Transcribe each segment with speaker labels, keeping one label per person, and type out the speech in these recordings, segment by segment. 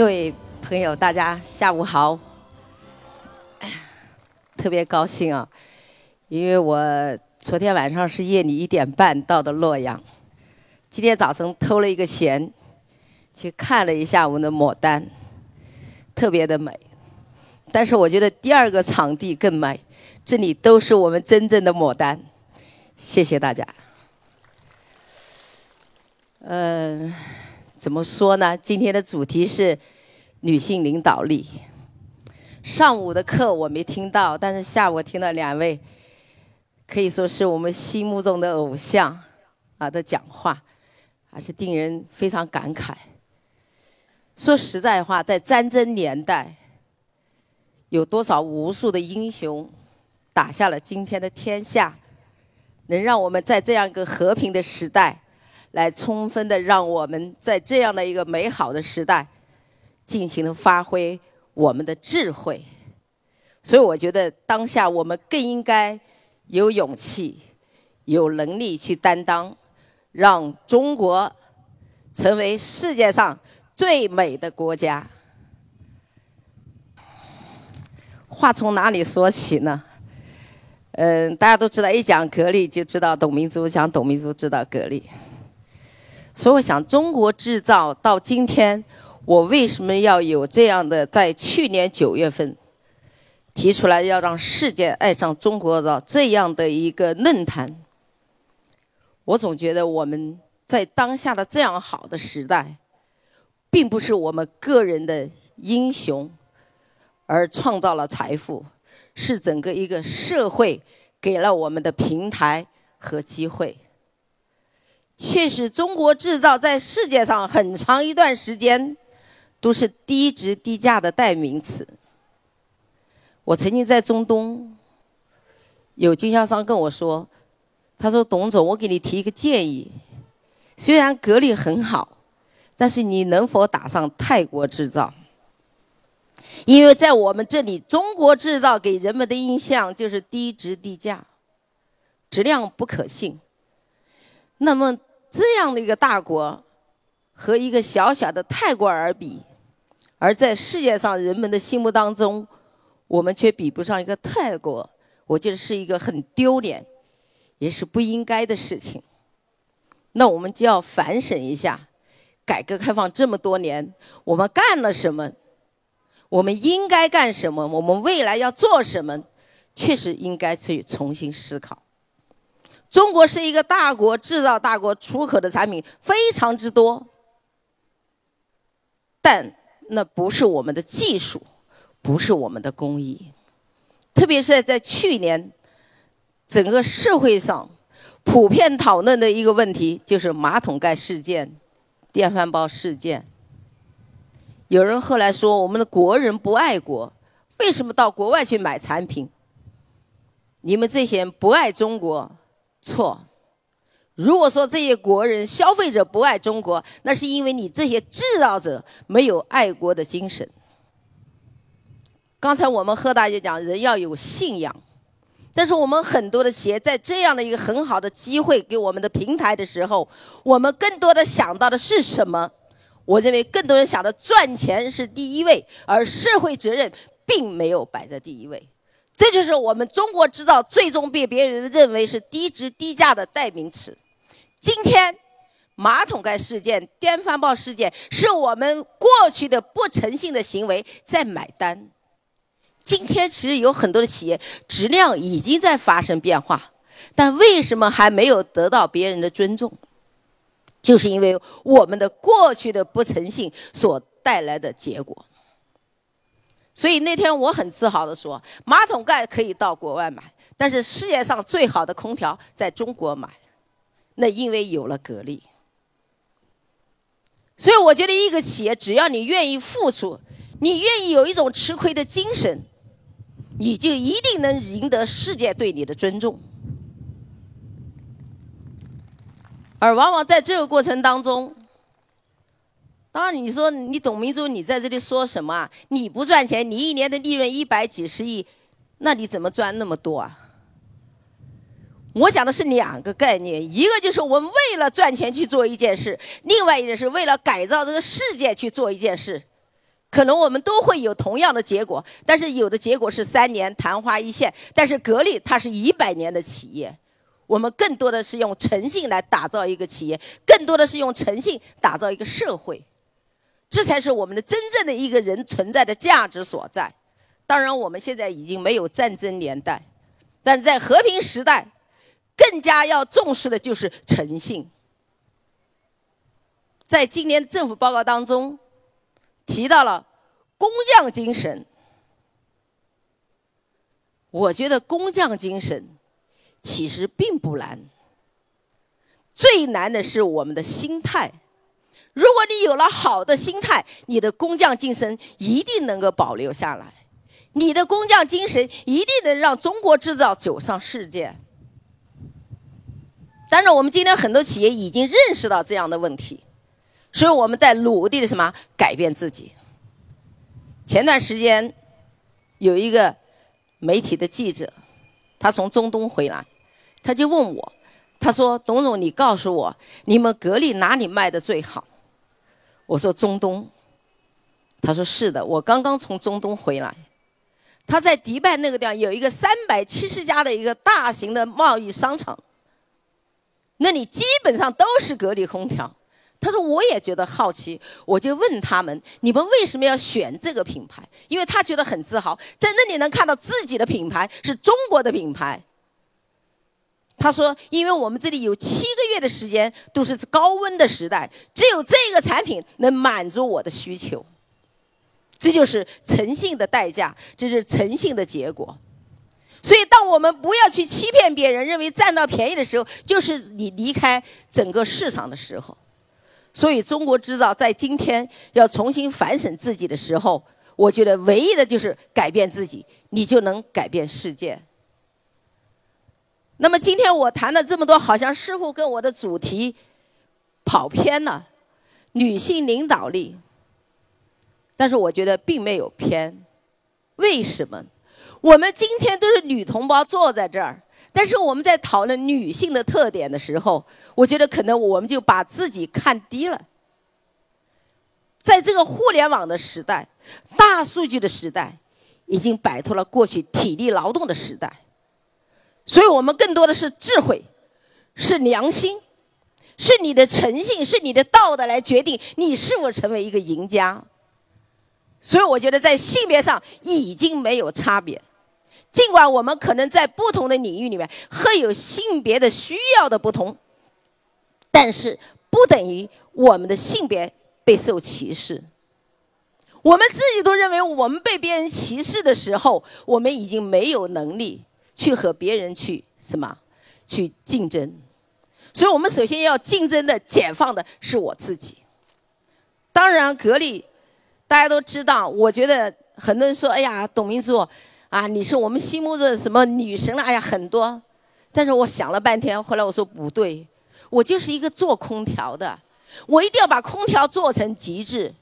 Speaker 1: 各位朋友，大家下午好。特别高兴啊，因为我昨天晚上是夜里一点半到的洛阳，今天早晨偷了一个闲，去看了一下我们的牡丹，特别的美。但是我觉得第二个场地更美，这里都是我们真正的牡丹。谢谢大家。嗯，怎么说呢？今天的主题是女性领导力。上午的课我没听到，但是下午听到两位可以说是我们心目中的偶像啊的讲话，还是令人非常感慨。说实在话，在战争年代，有多少无数的英雄打下了今天的天下，能让我们在这样一个和平的时代，来充分的让我们在这样的一个美好的时代，尽情的发挥。我们的智慧，所以我觉得当下我们更应该有勇气、有能力去担当，让中国成为世界上最美的国家。话从哪里说起呢？嗯，大家都知道，一讲格力就知道董明珠，讲董明珠知道格力。所以我想，中国制造到今天。我为什么要有这样的？在去年九月份提出来要让世界爱上中国的这样的一个论坛，我总觉得我们在当下的这样好的时代，并不是我们个人的英雄而创造了财富，是整个一个社会给了我们的平台和机会。确实，中国制造在世界上很长一段时间。都是低值低价的代名词。我曾经在中东，有经销商跟我说：“他说董总，我给你提一个建议，虽然格力很好，但是你能否打上泰国制造？因为在我们这里，中国制造给人们的印象就是低值低价，质量不可信。那么这样的一个大国，和一个小小的泰国而比。”而在世界上人们的心目当中，我们却比不上一个泰国，我觉得是一个很丢脸，也是不应该的事情。那我们就要反省一下，改革开放这么多年，我们干了什么？我们应该干什么？我们未来要做什么？确实应该去重新思考。中国是一个大国，制造大国，出口的产品非常之多，但。那不是我们的技术，不是我们的工艺，特别是在去年，整个社会上普遍讨论的一个问题就是马桶盖事件、电饭煲事件。有人后来说我们的国人不爱国，为什么到国外去买产品？你们这些人不爱中国，错。如果说这些国人、消费者不爱中国，那是因为你这些制造者没有爱国的精神。刚才我们贺大姐讲，人要有信仰，但是我们很多的企业在这样的一个很好的机会给我们的平台的时候，我们更多的想到的是什么？我认为更多人想的赚钱是第一位，而社会责任并没有摆在第一位。这就是我们中国制造最终被别人认为是低值低价的代名词。今天，马桶盖事件、电饭煲事件，是我们过去的不诚信的行为在买单。今天其实有很多的企业质量已经在发生变化，但为什么还没有得到别人的尊重？就是因为我们的过去的不诚信所带来的结果。所以那天我很自豪地说，马桶盖可以到国外买，但是世界上最好的空调在中国买。那因为有了格力，所以我觉得一个企业只要你愿意付出，你愿意有一种吃亏的精神，你就一定能赢得世界对你的尊重。而往往在这个过程当中，当然你说你董明珠，你在这里说什么啊？你不赚钱，你一年的利润一百几十亿，那你怎么赚那么多啊？我讲的是两个概念，一个就是我们为了赚钱去做一件事，另外一个是为了改造这个世界去做一件事，可能我们都会有同样的结果，但是有的结果是三年昙花一现，但是格力它是一百年的企业，我们更多的是用诚信来打造一个企业，更多的是用诚信打造一个社会，这才是我们的真正的一个人存在的价值所在。当然，我们现在已经没有战争年代，但在和平时代，更加要重视的就是诚信。在今年政府报告当中。提到了工匠精神，我觉得工匠精神其实并不难，最难的是我们的心态。如果你有了好的心态，你的工匠精神一定能够保留下来，你的工匠精神一定能让中国制造走上世界。但是我们今天很多企业已经认识到这样的问题。所以我们在努力的什么改变自己。前段时间有一个媒体的记者，他从中东回来，他就问我，他说：“董总，你告诉我，你们格力哪里卖的最好？”我说：“中东。”他说：“是的，我刚刚从中东回来。他在迪拜那个地方有一个三百七十家的一个大型的贸易商场，那里基本上都是格力空调。”他说：“我也觉得好奇，我就问他们：你们为什么要选这个品牌？因为他觉得很自豪，在那里能看到自己的品牌是中国的品牌。他说：因为我们这里有七个月的时间都是高温的时代，只有这个产品能满足我的需求。这就是诚信的代价，这是诚信的结果。所以，当我们不要去欺骗别人，认为占到便宜的时候，就是你离开整个市场的时候。”所以，中国制造在今天要重新反省自己的时候，我觉得唯一的就是改变自己，你就能改变世界。那么，今天我谈了这么多，好像似乎跟我的主题跑偏了，女性领导力。但是，我觉得并没有偏，为什么？我们今天都是女同胞坐在这儿。但是我们在讨论女性的特点的时候，我觉得可能我们就把自己看低了。在这个互联网的时代、大数据的时代，已经摆脱了过去体力劳动的时代，所以我们更多的是智慧，是良心，是你的诚信，是你的道德来决定你是否成为一个赢家。所以我觉得在性别上已经没有差别。尽管我们可能在不同的领域里面会有性别的需要的不同，但是不等于我们的性别被受歧视。我们自己都认为我们被别人歧视的时候，我们已经没有能力去和别人去什么去竞争。所以我们首先要竞争的、解放的是我自己。当然，格力大家都知道，我觉得很多人说：“哎呀，董明珠。”啊，你是我们心目中的什么女神了？哎呀，很多，但是我想了半天，后来我说不对，我就是一个做空调的，我一定要把空调做成极致。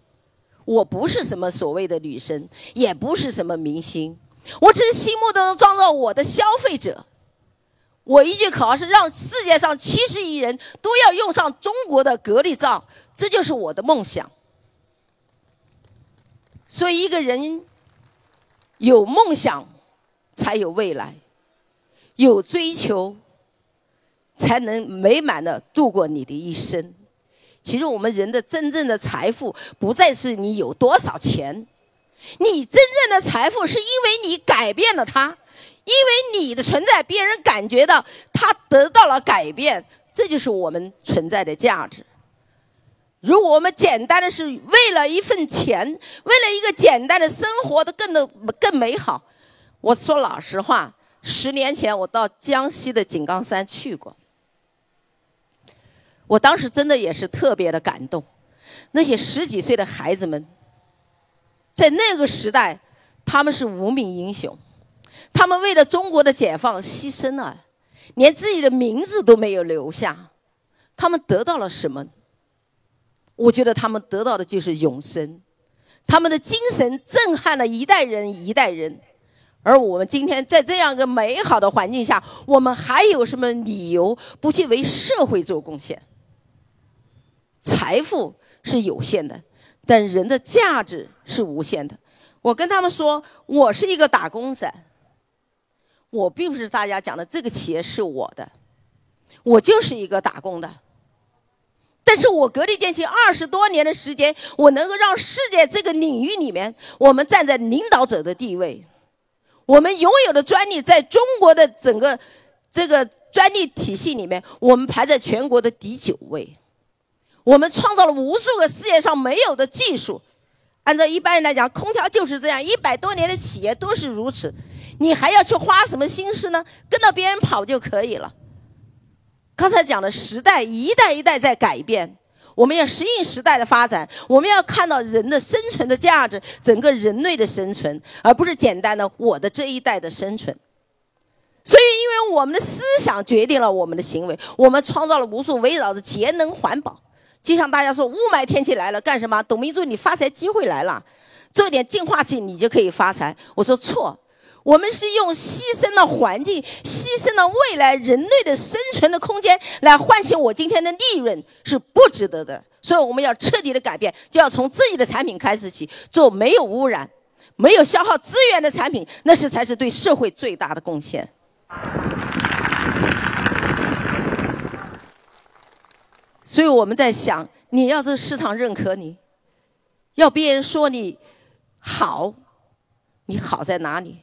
Speaker 1: 我不是什么所谓的女神，也不是什么明星，我只是心目当中创造我的消费者。我一句口号是让世界上七十亿人都要用上中国的格力皂，这就是我的梦想。所以一个人。有梦想，才有未来；有追求，才能美满的度过你的一生。其实，我们人的真正的财富，不再是你有多少钱，你真正的财富是因为你改变了他，因为你的存在，别人感觉到他得到了改变，这就是我们存在的价值。如果我们简单的是为了一份钱，为了一个简单的生活的更的更美好，我说老实话，十年前我到江西的井冈山去过，我当时真的也是特别的感动，那些十几岁的孩子们，在那个时代，他们是无名英雄，他们为了中国的解放牺牲了，连自己的名字都没有留下，他们得到了什么？我觉得他们得到的就是永生，他们的精神震撼了一代人一代人，而我们今天在这样一个美好的环境下，我们还有什么理由不去为社会做贡献？财富是有限的，但人的价值是无限的。我跟他们说，我是一个打工仔，我并不是大家讲的这个企业是我的，我就是一个打工的。但是我格力电器二十多年的时间，我能够让世界这个领域里面，我们站在领导者的地位，我们拥有的专利在中国的整个这个专利体系里面，我们排在全国的第九位。我们创造了无数个世界上没有的技术。按照一般人来讲，空调就是这样，一百多年的企业都是如此。你还要去花什么心思呢？跟到别人跑就可以了。刚才讲的时代一代一代在改变，我们要适应时代的发展，我们要看到人的生存的价值，整个人类的生存，而不是简单的我的这一代的生存。所以，因为我们的思想决定了我们的行为，我们创造了无数围绕着节能环保。就像大家说，雾霾天气来了，干什么？董明珠，你发财机会来了，做点净化器，你就可以发财。我说错，我们是用牺牲了环境，牺牲了未来人类的生存的空间，来换取我今天的利润，是不值得的。所以我们要彻底的改变，就要从自己的产品开始起，做没有污染、没有消耗资源的产品，那是才是对社会最大的贡献。所以我们在想，你要这市场认可你，要别人说你好，你好在哪里？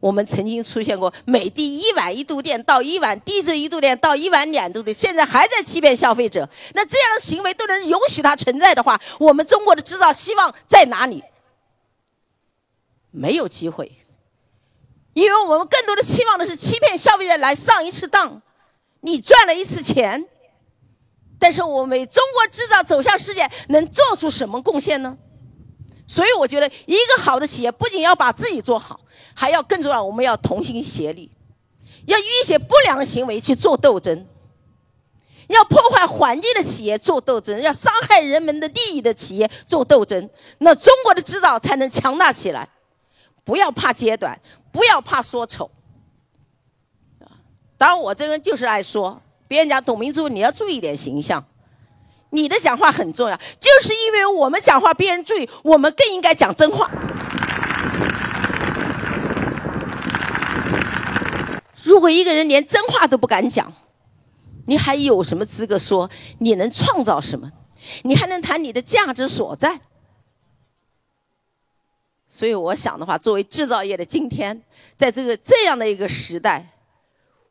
Speaker 1: 我们曾经出现过每滴一晚一度电到一晚，低至一度电到一晚两度电，现在还在欺骗消费者。那这样的行为都能允许它存在的话，我们中国的制造希望在哪里？没有机会，因为我们更多的期望的是欺骗消费者来上一次当，你赚了一次钱。但是我们中国制造走向世界能做出什么贡献呢？所以我觉得一个好的企业不仅要把自己做好，还要更重要，我们要同心协力，要与一些不良行为去做斗争，要破坏环境的企业做斗争，要伤害人们的利益的企业做斗争，那中国的制造才能强大起来。不要怕揭短，不要怕说丑。当然，我这个人就是爱说。别人讲董明珠，你要注意点形象，你的讲话很重要，就是因为我们讲话，别人注意，我们更应该讲真话。如果一个人连真话都不敢讲，你还有什么资格说你能创造什么？你还能谈你的价值所在？所以我想的话，作为制造业的今天，在这个这样的一个时代，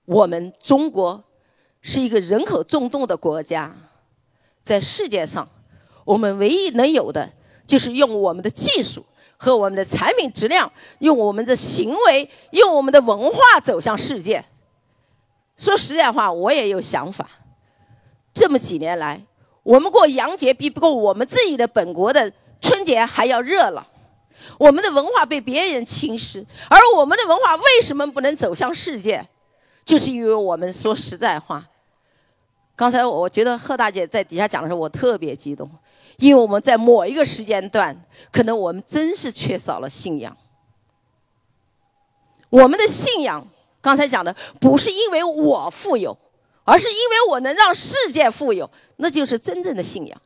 Speaker 1: 我们中国。是一个人口众多的国家，在世界上，我们唯一能有的就是用我们的技术和我们的产品质量，用我们的行为，用我们的文化走向世界。说实在话，我也有想法。这么几年来，我们过洋节比不过我们自己的本国的春节还要热闹。我们的文化被别人侵蚀，而我们的文化为什么不能走向世界？就是因为我们说实在话，刚才我觉得贺大姐在底下讲的时候，我特别激动，因为我们在某一个时间段，可能我们真是缺少了信仰。我们的信仰，刚才讲的不是因为我富有，而是因为我能让世界富有，那就是真正的信仰。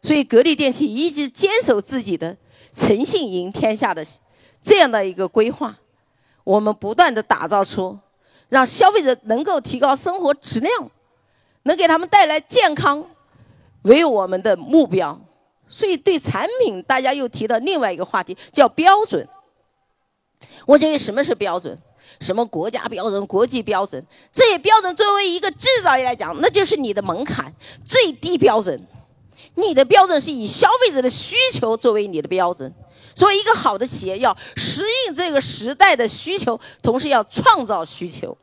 Speaker 1: 所以格力电器一直坚守自己的诚信赢天下的这样的一个规划，我们不断的打造出。让消费者能够提高生活质量，能给他们带来健康，为我们的目标。所以，对产品，大家又提到另外一个话题，叫标准。我认为什么是标准？什么国家标准、国际标准？这些标准作为一个制造业来讲，那就是你的门槛，最低标准。你的标准是以消费者的需求作为你的标准。所以，一个好的企业要适应这个时代的需求，同时要创造需求，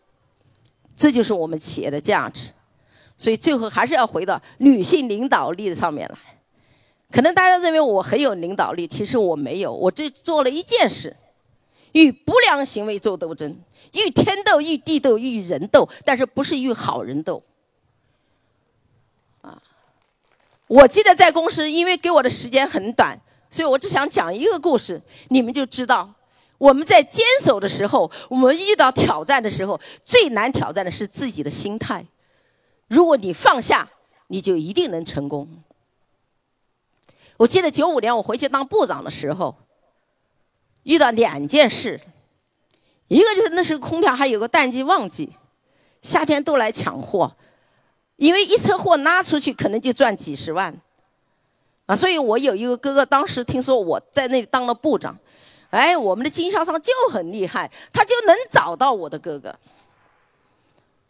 Speaker 1: 这就是我们企业的价值。所以，最后还是要回到女性领导力的上面来。可能大家认为我很有领导力，其实我没有。我只做了一件事：与不良行为做斗争，与天斗、与地斗、与人斗，但是不是与好人斗。啊，我记得在公司，因为给我的时间很短。所以我只想讲一个故事，你们就知道，我们在坚守的时候，我们遇到挑战的时候，最难挑战的是自己的心态。如果你放下，你就一定能成功。我记得九五年我回去当部长的时候，遇到两件事，一个就是那时候空调还有个淡季旺季，夏天都来抢货，因为一车货拉出去可能就赚几十万，啊，所以我有一个哥哥，当时听说我在那里当了部长，哎，我们的经销商就很厉害，他就能找到我的哥哥。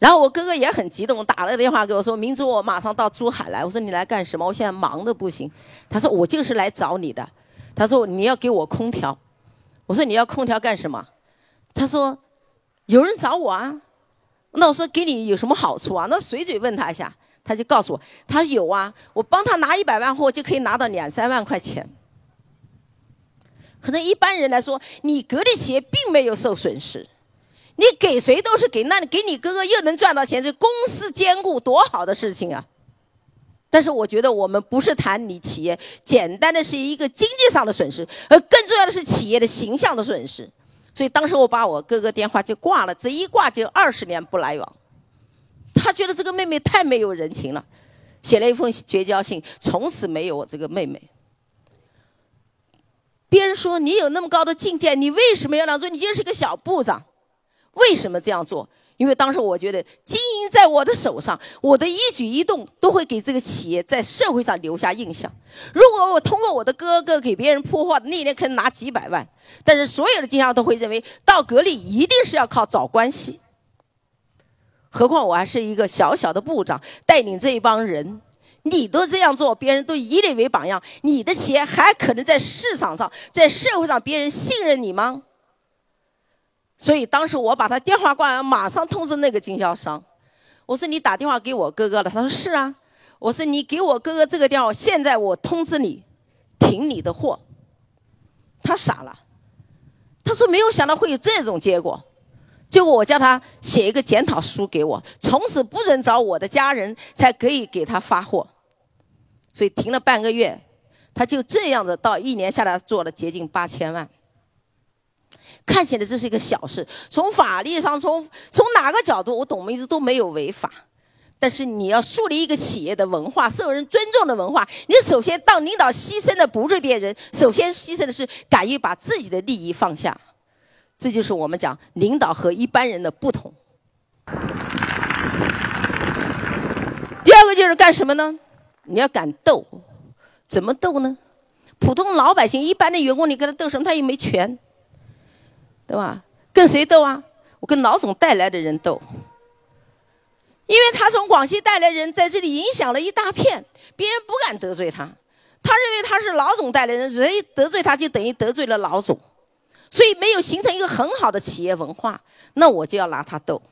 Speaker 1: 然后我哥哥也很激动，打了个电话给我说：“明珠，我马上到珠海来。”我说：“你来干什么？我现在忙的不行。”他说：“我就是来找你的。”他说：“你要给我空调。”我说：“你要空调干什么？”他说：“有人找我啊。”那我说：“给你有什么好处啊？”那随嘴问他一下，他就告诉我：“他说有啊，我帮他拿一百万货就可以拿到两三万块钱。”可能一般人来说，你格力企业并没有受损失。你给谁都是给，那你给你哥哥又能赚到钱，这公司兼顾多好的事情啊！但是我觉得我们不是谈你企业简单的是一个经济上的损失，而更重要的是企业的形象的损失。所以当时我把我哥哥电话就挂了，这一挂就二十年不来往。他觉得这个妹妹太没有人情了，写了一封绝交信，从此没有我这个妹妹。别人说你有那么高的境界，你为什么要这样做？你就是个小部长。为什么这样做？因为当时我觉得经营在我的手上，我的一举一动都会给这个企业在社会上留下印象。如果我通过我的哥哥给别人铺货，那年可能拿几百万，但是所有的经销商都会认为到格力一定是要靠找关系。何况我还是一个小小的部长，带领这一帮人，你都这样做，别人都以你为榜样，你的企业还可能在市场上、在社会上别人信任你吗？所以当时我把他电话挂完，马上通知那个经销商，我说你打电话给我哥哥了，他说是啊，我说你给我哥哥这个电话，现在我通知你，停你的货。他傻了，他说没有想到会有这种结果，结果我叫他写一个检讨书给我，从此不准找我的家人，才可以给他发货。所以停了半个月，他就这样子到一年下来做了接近八千万。看起来这是一个小事，从法律上，从从哪个角度，我董明珠都没有违法。但是你要树立一个企业的文化，受人尊重的文化，你首先当领导牺牲的不是别人，首先牺牲的是敢于把自己的利益放下。这就是我们讲领导和一般人的不同。第二个就是干什么呢？你要敢斗，怎么斗呢？普通老百姓、一般的员工，你跟他斗什么？他又没权。对吧？跟谁斗啊？我跟老总带来的人斗，因为他从广西带来人在这里影响了一大片，别人不敢得罪他。他认为他是老总带来人，谁得罪他就等于得罪了老总，所以没有形成一个很好的企业文化。那我就要拿他斗。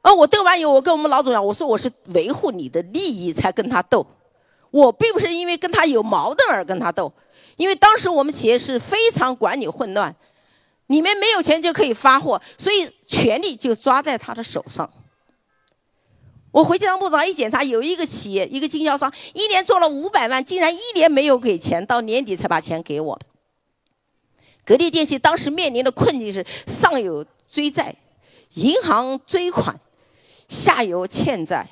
Speaker 1: 而我斗完以后，我跟我们老总讲，我说我是维护你的利益才跟他斗，我并不是因为跟他有矛盾而跟他斗，因为当时我们企业是非常管理混乱。你们没有钱就可以发货，所以权力就抓在他的手上。我回去当部长一检查，有一个企业，一个经销商，一年做了五百万，竟然一年没有给钱，到年底才把钱给我。格力电器当时面临的困境是上有追债，银行追款，下游欠债，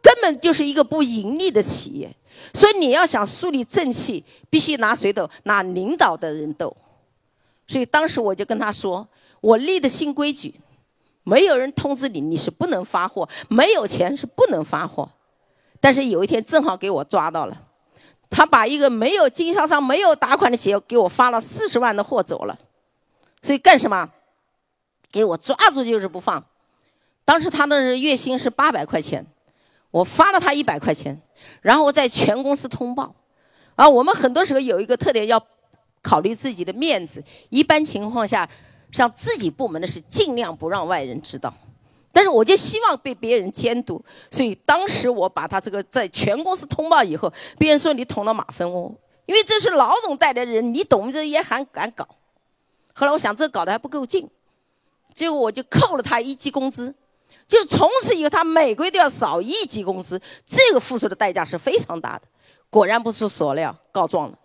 Speaker 1: 根本就是一个不盈利的企业。所以你要想树立正气，必须拿谁斗？拿领导的人斗。所以当时我就跟他说：“我立的新规矩，没有人通知你，你是不能发货；没有钱是不能发货。但是有一天正好给我抓到了，他把一个没有经销商、没有打款的企业给我发了四十万的货走了。所以干什么？给我抓住就是不放。当时他的月薪是八百块钱，我发了他一百块钱，然后在全公司通报。啊，我们很多时候有一个特点要。”考虑自己的面子，一般情况下，像自己部门的事，尽量不让外人知道。但是我就希望被别人监督，所以当时我把他这个在全公司通报以后，别人说你捅了马蜂窝，因为这是老总带来的人，你懂这也还敢搞。后来我想这搞得还不够劲，结果我就扣了他一级工资，就从此以后他每个月都要少一级工资，这个付出的代价是非常大的。果然不出所料，告状了。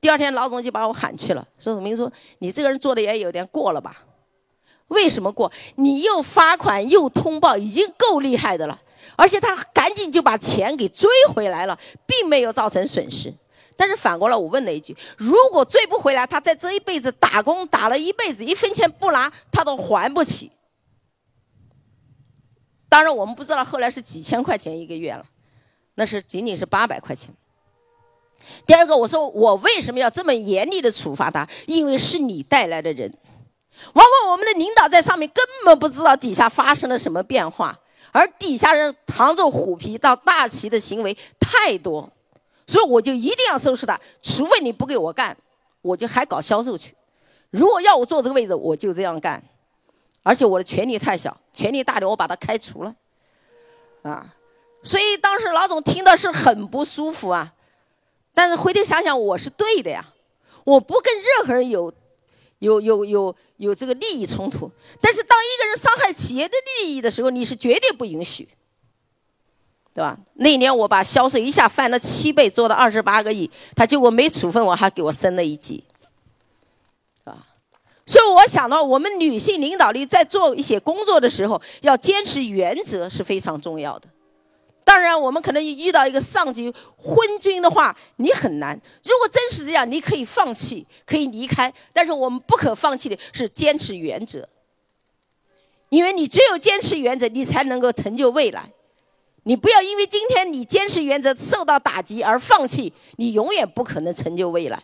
Speaker 1: 第二天，老总就把我喊去了，说：“明说，你这个人做的也有点过了吧？为什么过？你又罚款又通报，已经够厉害的了。而且他赶紧就把钱给追回来了，并没有造成损失。但是反过来，我问了一句：如果追不回来，他在这一辈子打工打了一辈子，一分钱不拿，他都还不起。当然，我们不知道后来是几千块钱一个月了，那是仅仅是八百块钱。第二个，我说我为什么要这么严厉的处罚他？因为是你带来的人。往往我们的领导在上面根本不知道底下发生了什么变化，而底下人扛着虎皮到大旗的行为太多，所以我就一定要收拾他。除非你不给我干，我就还搞销售去。如果要我坐这个位置，我就这样干。而且我的权力太小，权力大的我把他开除了，啊，所以当时老总听到是很不舒服啊。但是回头想想，我是对的呀，我不跟任何人有。有有有有这个利益冲突，但是当一个人伤害企业的利益的时候，你是绝对不允许，对吧？那年我把销售一下翻了七倍，做到二十八个亿，他结果没处分我，还给我升了一级，啊！所以我想到，我们女性领导力在做一些工作的时候，要坚持原则是非常重要的。当然，我们可能遇到一个上级昏君的话，你很难。如果真是这样，你可以放弃，可以离开。但是我们不可放弃的是坚持原则，因为你只有坚持原则，你才能够成就未来。你不要因为今天你坚持原则受到打击而放弃，你永远不可能成就未来。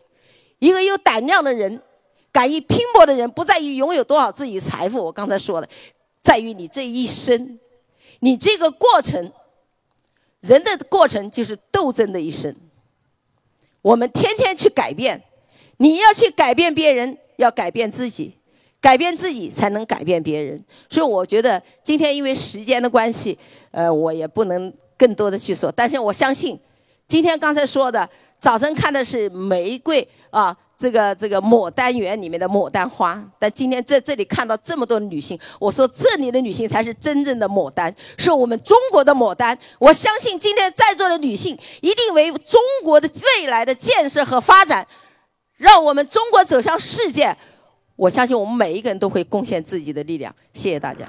Speaker 1: 一个有胆量的人，敢于拼搏的人，不在于拥有多少自己财富。我刚才说了，在于你这一生，你这个过程。人的过程就是斗争的一生。我们天天去改变，你要去改变别人，要改变自己，改变自己才能改变别人。所以我觉得今天因为时间的关系，呃，我也不能更多的去说。但是我相信，今天刚才说的，早晨看的是玫瑰啊。这个这个牡丹园里面的牡丹花，但今天在这里看到这么多女性，我说这里的女性才是真正的牡丹，是我们中国的牡丹。我相信今天在座的女性一定为中国的未来的建设和发展，让我们中国走向世界。我相信我们每一个人都会贡献自己的力量。谢谢大家。